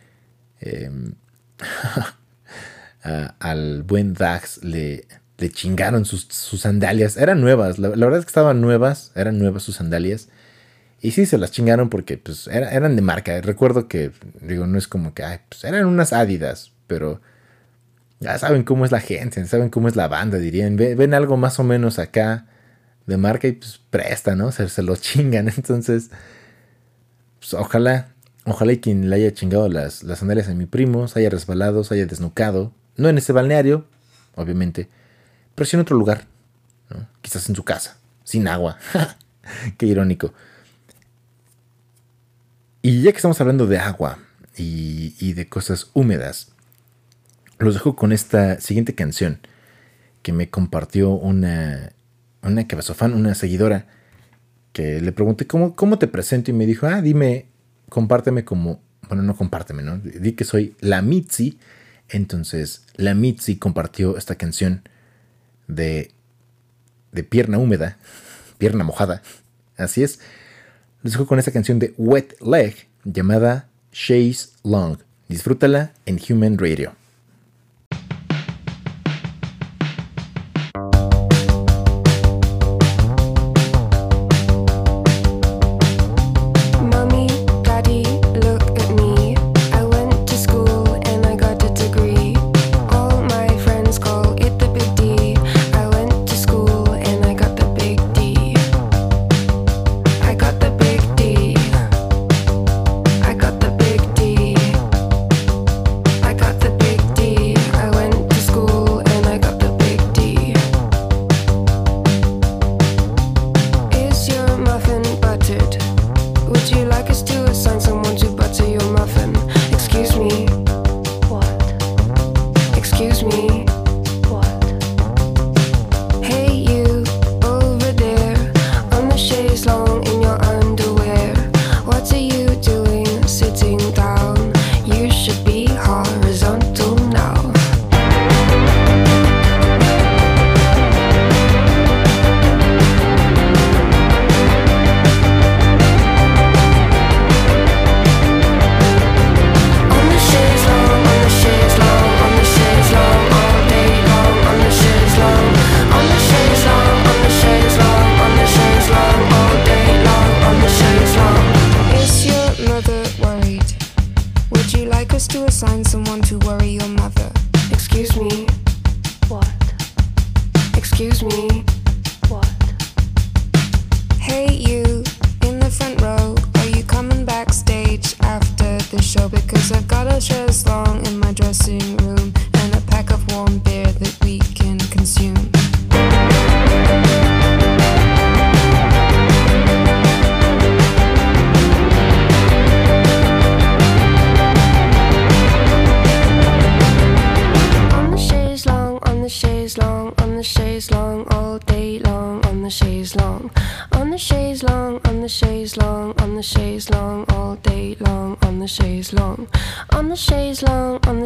S1: Em, al buen Dax le, chingaron sus, sandalias. Eran nuevas, la, verdad es que estaban nuevas, eran nuevas sus sandalias. Y sí, se las chingaron porque pues, eran de marca. Recuerdo que, digo, no es como que, pues eran unas ádidas, pero ya saben cómo es la gente, saben cómo es la banda, dirían. Ven, algo más o menos acá de marca y pues presta, ¿no? Se, lo chingan. Entonces, pues ojalá, ojalá y quien le haya chingado las, las sandalias a mi primo, se haya resbalado, se haya desnucado. No en ese balneario, obviamente, pero sí en otro lugar. Quizás en su casa, sin agua. Qué irónico. Y ya que estamos hablando de agua y, y de cosas húmedas, los dejo con esta siguiente canción que me compartió una, una fan, una seguidora, que le pregunté ¿cómo, cómo te presento y me dijo, ah, dime, compárteme como, bueno, no compárteme, ¿no? Di que soy la Mitzi. Entonces, la Mitzi compartió esta canción de, de pierna húmeda, pierna mojada. Así es. Les dejo con esta canción de Wet Leg llamada Chase Long. Disfrútala en Human Radio.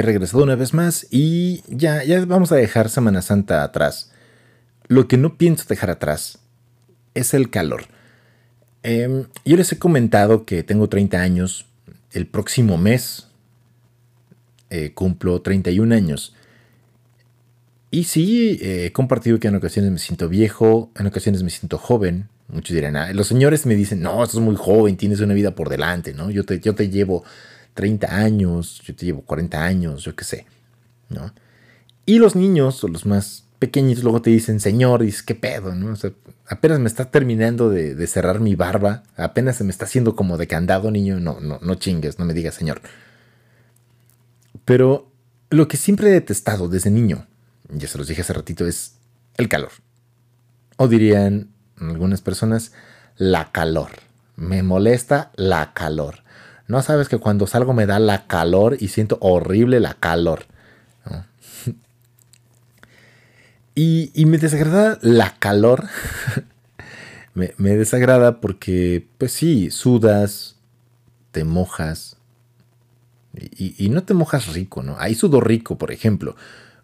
S1: He regresado una vez más y ya, ya vamos a dejar Semana Santa atrás. Lo que no pienso dejar atrás es el calor. Em, yo les he comentado que tengo 30 años. El próximo mes eh, cumplo 31 años. Y sí, eh, he compartido que en ocasiones me siento viejo, en ocasiones me siento joven. Muchos dirán, "Ah", los señores me dicen, no, estás muy joven, tienes una vida por delante, ¿no? Yo te, yo te llevo 30 años, yo te llevo 40 años, yo qué sé, ¿no? Y los niños, o los más pequeñitos, luego te dicen, señor, dices, ¿qué pedo, no? Apenas me está terminando de, de cerrar mi barba, apenas se me está haciendo como de candado, niño, no, no, no chingues, no me digas, señor. Pero lo que siempre he detestado desde niño, ya se los dije hace ratito, es el calor. O dirían algunas personas, la calor. Me molesta la calor. No sabes que cuando salgo me da la calor y siento horrible la calor. Y, y me desagrada la calor. me, me desagrada porque, pues sí, sudas, te mojas. Y, y no te mojas rico, ¿no? Hay sudor rico, por ejemplo.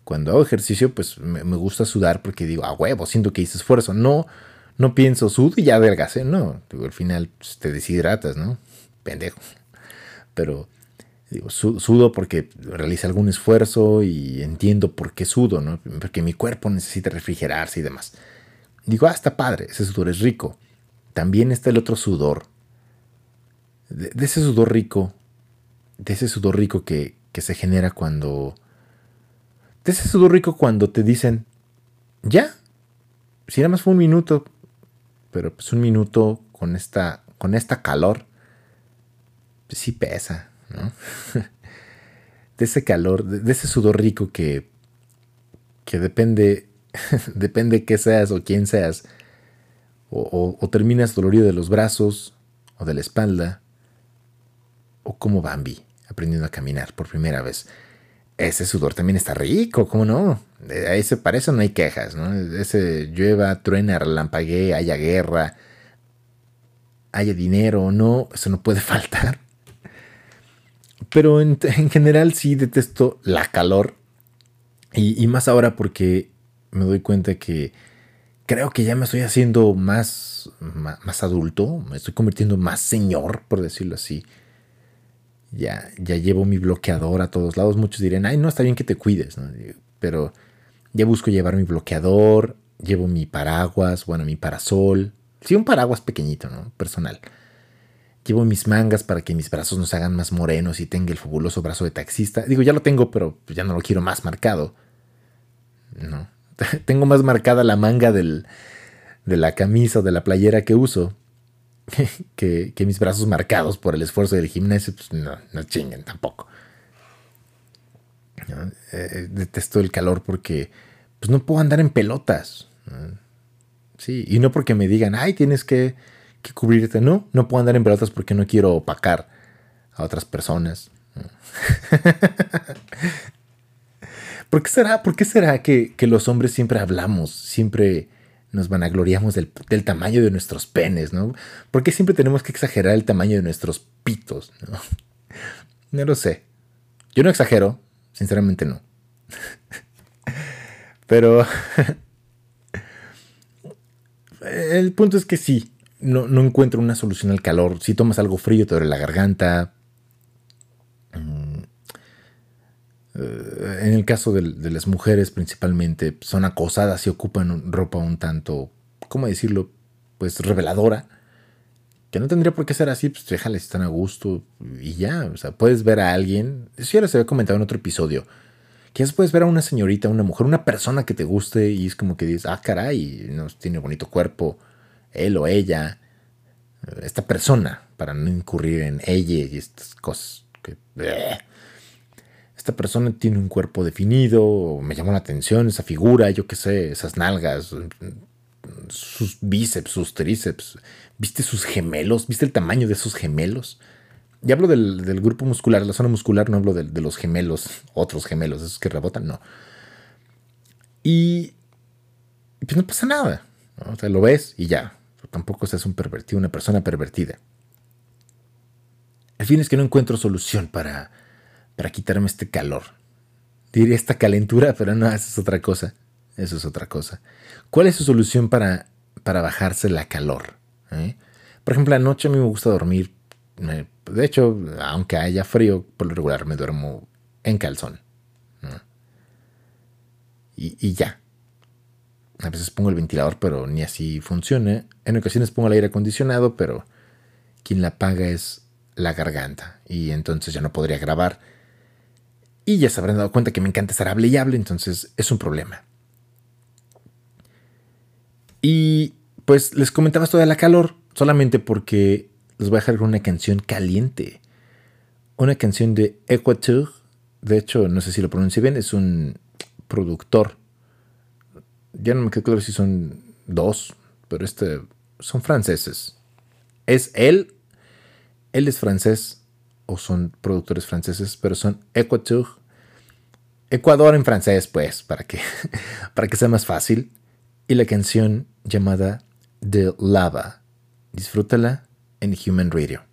S1: Cuando hago ejercicio, pues me, me gusta sudar porque digo, a huevo, siento que hice esfuerzo. No, no pienso, sudo y ya adelgacé. No, digo, al final pues, te deshidratas, ¿no? Pendejo. Pero digo, su- sudo porque realicé algún esfuerzo y entiendo por qué sudo, ¿no? Porque mi cuerpo necesita refrigerarse y demás. Digo, ah, está padre, ese sudor es rico. También está el otro sudor. De, de ese sudor rico, de ese sudor rico que, que se genera cuando... De ese sudor rico cuando te dicen, ya, si nada más fue un minuto, pero pues un minuto con esta, con esta calor, sí pesa, ¿no? de ese calor, de, ese sudor rico que, que depende, depende qué seas o quién seas, o, o- o terminas dolorido de los brazos o de la espalda, o como Bambi, aprendiendo a caminar por primera vez. Ese sudor también está rico, ¿cómo no? A ese, para eso no hay quejas, ¿no? Ese llueva, truena, relampaguee, haya guerra, haya dinero o no, eso no puede faltar. Pero en, en general sí detesto la calor. Y, y más ahora porque me doy cuenta que creo que ya me estoy haciendo más, más, adulto, me estoy convirtiendo más señor, por decirlo así. Ya, ya llevo mi bloqueador a todos lados. Muchos dirán, ay, no, está bien que te cuides, ¿no? Pero ya busco llevar mi bloqueador, llevo mi paraguas, bueno, mi parasol. Sí, un paraguas pequeñito, ¿no? Personal. Llevo mis mangas para que mis brazos no se hagan más morenos y tenga el fabuloso brazo de taxista. Digo, ya lo tengo, pero ya no lo quiero más marcado. No. tengo más marcada la manga del, de la camisa o de la playera que uso. que, que mis brazos marcados por el esfuerzo del gimnasio, pues no, no chinguen tampoco. ¿no? Eh, detesto el calor porque pues no puedo andar en pelotas. Sí, y no porque me digan, ay, tienes que, que cubrirte. No, no puedo andar en pelotas porque no quiero opacar a otras personas. ¿Por qué será, por qué será que, que los hombres siempre hablamos, siempre nos vanagloriamos del, del tamaño de nuestros penes, ¿no? ¿Por qué siempre tenemos que exagerar el tamaño de nuestros pitos, ¿no? No lo sé. Yo no exagero, sinceramente no. Pero el punto es que sí, no, no encuentro una solución al calor. Si tomas algo frío te duele la garganta. Mm, eh, En el caso de, las mujeres principalmente, son acosadas y ocupan ropa un tanto, ¿cómo decirlo? Pues reveladora. Que no tendría por qué ser así, pues déjales, están a gusto y ya. O sea, puedes ver a alguien, eso ya les había comentado en otro episodio, que ya puedes ver a una señorita, una mujer, una persona que te guste y es como que dices, ah, caray, no, tiene bonito cuerpo, él o ella, esta persona, para no incurrir en ella y estas cosas que... Esta persona tiene un cuerpo definido, me llamó la atención esa figura, yo qué sé, esas nalgas, sus bíceps, sus tríceps, ¿viste sus gemelos? ¿Viste el tamaño de esos gemelos? Y hablo del, grupo muscular, la zona muscular, no hablo de, los gemelos, otros gemelos, esos que rebotan, no. Y pues no pasa nada, o sea, lo ves y ya. Tampoco seas un pervertido, una persona pervertida. El fin es que no encuentro solución para, para quitarme este calor. Diría esta calentura, pero no, eso es otra cosa. Eso es otra cosa. ¿Cuál es su solución para, para bajarse la calor? ¿Eh? Por ejemplo, anoche a mí me gusta dormir. de hecho, aunque haya frío, por lo regular me duermo en calzón. y ya. A veces pongo el ventilador, pero ni así funciona. En ocasiones pongo el aire acondicionado, pero quien la apaga es la garganta. Y entonces ya no podría grabar. Y ya se habrán dado cuenta que me encanta estar hable y hable, entonces es un problema. Y pues les comentaba esto de la calor, solamente porque les voy a dejar con una canción caliente. Una canción de Equateur. De hecho, no sé si lo pronuncie bien, es un productor. Ya no me quedo claro si son dos, pero este son franceses. Es él, él es francés, o son productores franceses, pero son Equateur. Ecuador en francés, pues, para que, para que sea más fácil. Y la canción llamada The Lava. Disfrútala en Human Radio.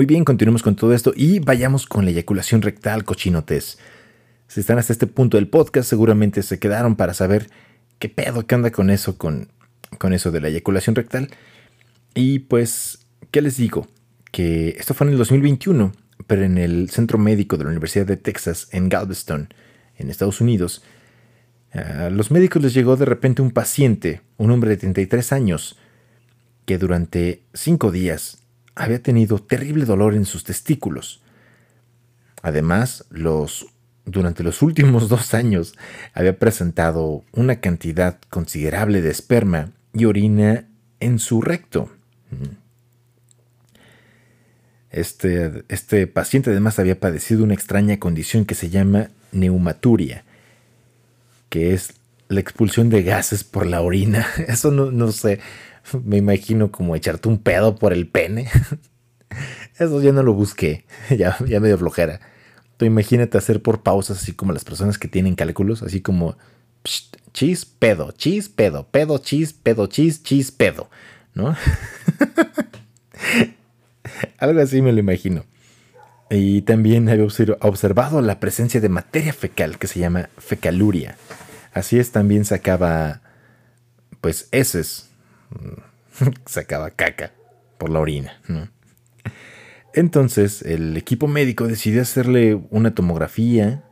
S1: Muy bien, continuemos con todo esto y vayamos con la eyaculación rectal cochinotes. Si están hasta este punto del podcast, seguramente se quedaron para saber qué pedo, qué anda con eso, con, con eso de la eyaculación rectal. Y pues, ¿qué les digo? Que esto fue en el 2021, pero en el Centro Médico de la Universidad de Texas, en Galveston, en Estados Unidos, a los médicos les llegó de repente un paciente, un hombre de 33 años, que durante cinco días había tenido terrible dolor en sus testículos. Además, los, durante los últimos dos años había presentado una cantidad considerable de esperma y orina en su recto. Este, este paciente además había padecido una extraña condición que se llama neumaturia, que es la expulsión de gases por la orina. Eso no, no sé, me imagino como echarte un pedo por el pene. Eso ya no lo busqué, ya, ya me dio flojera. Tú imagínate hacer por pausas así como las personas que tienen cálculos, así como pst, chis, pedo, chis, pedo, pedo, chis, pedo, chis, chis, pedo, ¿no? Algo así me lo imagino. Y también había observ- observado la presencia de materia fecal que se llama fecaluria. Así es, también sacaba, pues, heces, sacaba caca por la orina, ¿no? Entonces, el equipo médico decidió hacerle una tomografía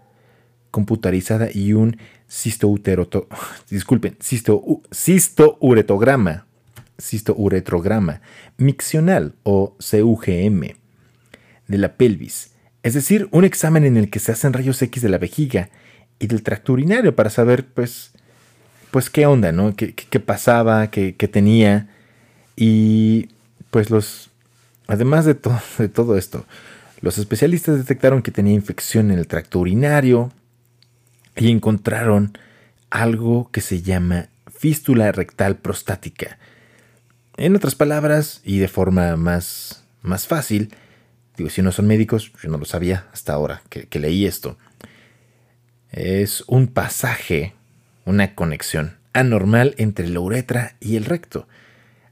S1: computarizada y un cistouteroto, disculpen, cisto, cistouretograma, cistouretrograma miccional o CUGM de la pelvis, es decir, un examen en el que se hacen rayos X de la vejiga y del tracto urinario para saber, pues, pues qué onda, ¿no? ¿Qué, qué- pasaba? ¿Qué, qué tenía? Y pues los, además de, de todo esto, los especialistas detectaron que tenía infección en el tracto urinario y encontraron algo que se llama fístula rectal prostática. En otras palabras, y de forma más, más fácil, digo, si no son médicos, yo no lo sabía hasta ahora que leí esto, es un pasaje, una conexión anormal entre la uretra y el recto.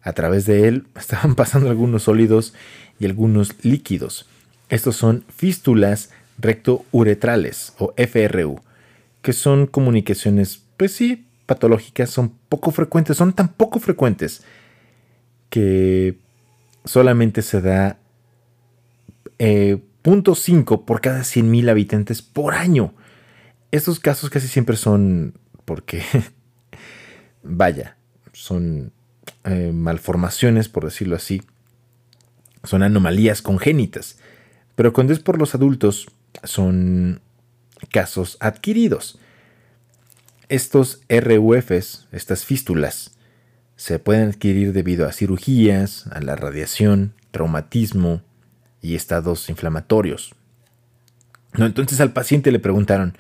S1: A través de él estaban pasando algunos sólidos y algunos líquidos. Estos son fístulas rectouretrales o FRU, que son comunicaciones, pues sí, patológicas, son poco frecuentes, son tan poco frecuentes que solamente se da eh, 0.5 por cada 100.000 habitantes por año. Estos casos casi siempre son porque, vaya, son eh, malformaciones, por decirlo así, son anomalías congénitas. Pero cuando es por los adultos, son casos adquiridos. Estos RUFs, estas fístulas, se pueden adquirir debido a cirugías, a la radiación, traumatismo y estados inflamatorios. No, entonces al paciente le preguntaron,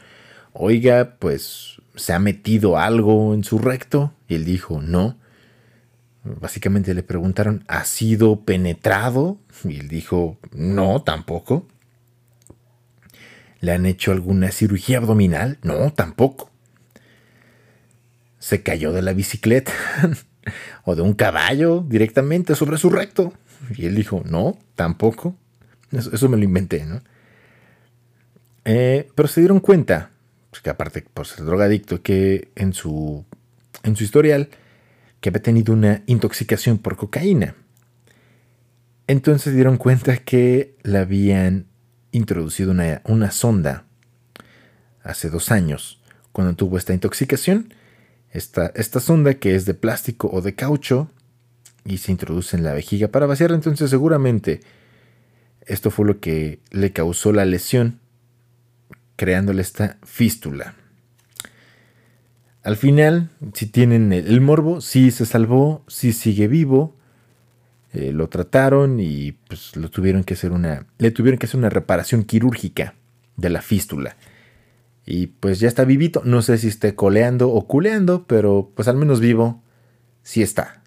S1: oiga, pues, ¿se ha metido algo en su recto? Y él dijo, no. Básicamente le preguntaron, ¿ha sido penetrado? Y él dijo, no, tampoco. ¿Le han hecho alguna cirugía abdominal? No, tampoco. ¿Se cayó de la bicicleta? ¿O de un caballo directamente sobre su recto? Y él dijo, no, tampoco. Eso, me lo inventé, ¿no? Eh, pero se dieron cuenta, pues, que aparte por ser drogadicto, que en su, en su historial, que había tenido una intoxicación por cocaína. Entonces dieron cuenta que le habían introducido una, una sonda hace dos años, cuando tuvo esta intoxicación. Esta, esta sonda que es de plástico o de caucho y se introduce en la vejiga para vaciar. Entonces seguramente esto fue lo que le causó la lesión, creándole esta fístula. Al final, si tienen el, morbo, sí se salvó, sí sigue vivo. eh, lo trataron y pues lo tuvieron que hacer una. Le tuvieron que hacer una reparación quirúrgica de la fístula. Y pues ya está vivito. No sé si esté coleando o culeando, pero pues al menos vivo sí está.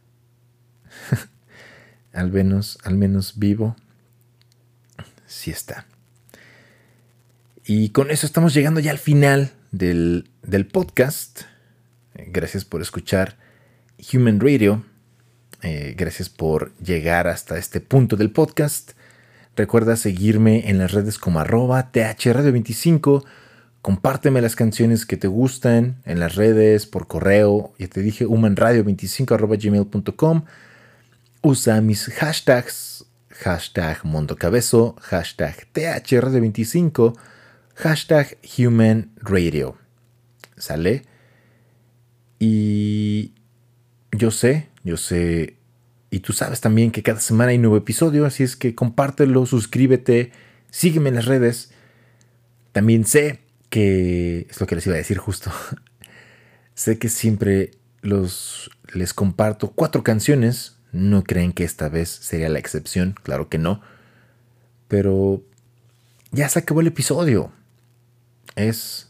S1: al menos, al menos vivo sí está. Y con eso estamos llegando ya al final del, del podcast. Eh, Gracias por escuchar Human Radio. Eh, gracias por llegar hasta este punto del podcast.
S2: Recuerda seguirme en las redes como arroba thradio25. Compárteme las canciones que te gustan en las redes, por correo. Ya te dije, humanradio25 arroba gmail.com. Usa mis hashtags, hashtag mondocabezo, hashtag thradio25, hashtag human radio. ¿Sale? Y yo sé, yo sé, y tú sabes también que cada semana hay nuevo episodio, así es que compártelo, suscríbete, sígueme en las redes. También sé que es lo que les iba a decir justo. sé que siempre los les comparto cuatro canciones. No creen que esta vez sería la excepción, claro que no. Pero ya se acabó el episodio. Es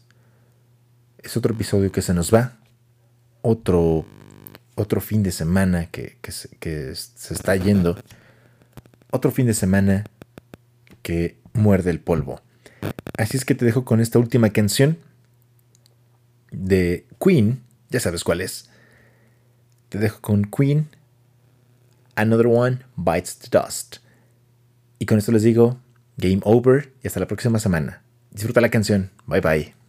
S2: es otro episodio que se nos va. Otro otro fin de semana que, que se, que se está yendo. Otro fin de semana que muerde el polvo. Así es que te dejo con esta última canción de Queen. Ya sabes cuál es. Te dejo con Queen. Another One Bites the Dust. Y con esto les digo, game over y hasta la próxima semana. Disfruta la canción. Bye bye.